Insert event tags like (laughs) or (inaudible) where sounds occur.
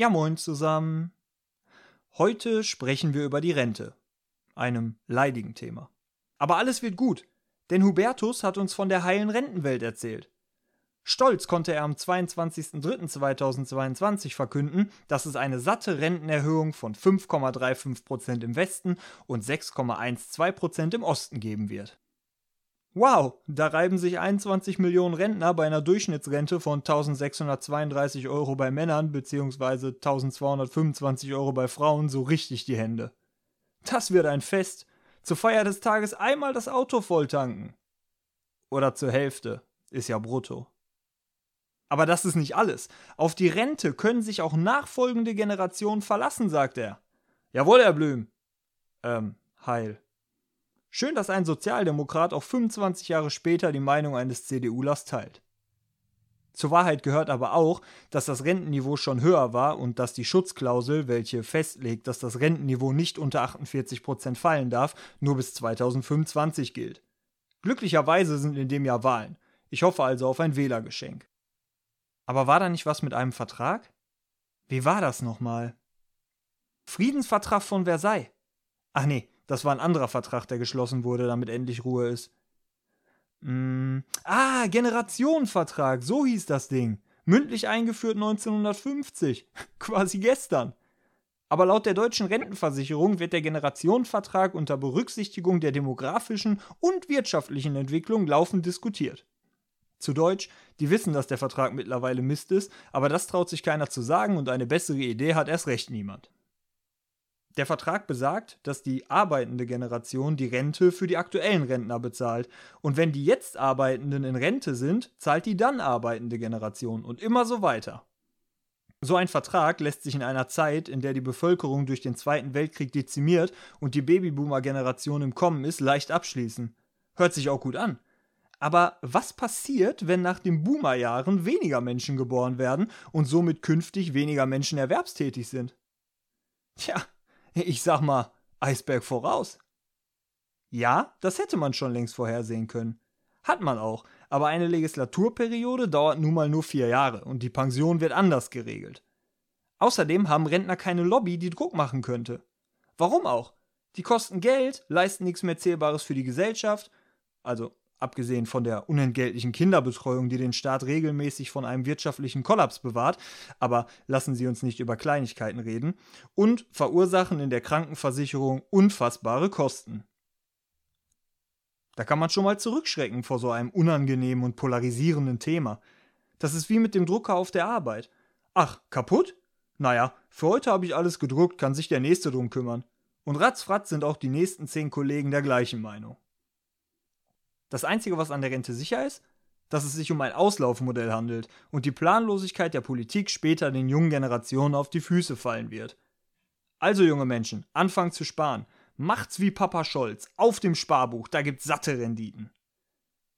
Ja, moin zusammen. Heute sprechen wir über die Rente. Einem leidigen Thema. Aber alles wird gut, denn Hubertus hat uns von der heilen Rentenwelt erzählt. Stolz konnte er am 22.03.2022 verkünden, dass es eine satte Rentenerhöhung von 5,35% im Westen und 6,12% im Osten geben wird. Wow, da reiben sich 21 Millionen Rentner bei einer Durchschnittsrente von 1632 Euro bei Männern bzw. 1225 Euro bei Frauen so richtig die Hände. Das wird ein Fest. Zur Feier des Tages einmal das Auto volltanken. Oder zur Hälfte. Ist ja brutto. Aber das ist nicht alles. Auf die Rente können sich auch nachfolgende Generationen verlassen, sagt er. Jawohl, Herr Blüm. Ähm, heil. Schön, dass ein Sozialdemokrat auch 25 Jahre später die Meinung eines CDUlers teilt. Zur Wahrheit gehört aber auch, dass das Rentenniveau schon höher war und dass die Schutzklausel, welche festlegt, dass das Rentenniveau nicht unter 48 Prozent fallen darf, nur bis 2025 gilt. Glücklicherweise sind in dem Jahr Wahlen. Ich hoffe also auf ein Wählergeschenk. Aber war da nicht was mit einem Vertrag? Wie war das nochmal? Friedensvertrag von Versailles. Ach nee, das war ein anderer Vertrag, der geschlossen wurde, damit endlich Ruhe ist. Mm, ah, Generationenvertrag, so hieß das Ding. Mündlich eingeführt 1950. (laughs) Quasi gestern. Aber laut der deutschen Rentenversicherung wird der Generationenvertrag unter Berücksichtigung der demografischen und wirtschaftlichen Entwicklung laufend diskutiert. Zu Deutsch, die wissen, dass der Vertrag mittlerweile Mist ist, aber das traut sich keiner zu sagen und eine bessere Idee hat erst recht niemand. Der Vertrag besagt, dass die arbeitende Generation die Rente für die aktuellen Rentner bezahlt. Und wenn die jetzt Arbeitenden in Rente sind, zahlt die dann arbeitende Generation und immer so weiter. So ein Vertrag lässt sich in einer Zeit, in der die Bevölkerung durch den Zweiten Weltkrieg dezimiert und die Babyboomer-Generation im Kommen ist, leicht abschließen. Hört sich auch gut an. Aber was passiert, wenn nach den Boomerjahren weniger Menschen geboren werden und somit künftig weniger Menschen erwerbstätig sind? Tja, ich sag mal, Eisberg voraus. Ja, das hätte man schon längst vorhersehen können. Hat man auch, aber eine Legislaturperiode dauert nun mal nur vier Jahre und die Pension wird anders geregelt. Außerdem haben Rentner keine Lobby, die Druck machen könnte. Warum auch? Die kosten Geld, leisten nichts mehr Zählbares für die Gesellschaft, also abgesehen von der unentgeltlichen Kinderbetreuung, die den Staat regelmäßig von einem wirtschaftlichen Kollaps bewahrt, aber lassen Sie uns nicht über Kleinigkeiten reden, und verursachen in der Krankenversicherung unfassbare Kosten. Da kann man schon mal zurückschrecken vor so einem unangenehmen und polarisierenden Thema. Das ist wie mit dem Drucker auf der Arbeit. Ach, kaputt? Naja, für heute habe ich alles gedruckt, kann sich der nächste drum kümmern. Und ratzfratz sind auch die nächsten zehn Kollegen der gleichen Meinung. Das Einzige, was an der Rente sicher ist, dass es sich um ein Auslaufmodell handelt und die Planlosigkeit der Politik später den jungen Generationen auf die Füße fallen wird. Also junge Menschen, anfangen zu sparen. Macht's wie Papa Scholz, auf dem Sparbuch, da gibt's satte Renditen.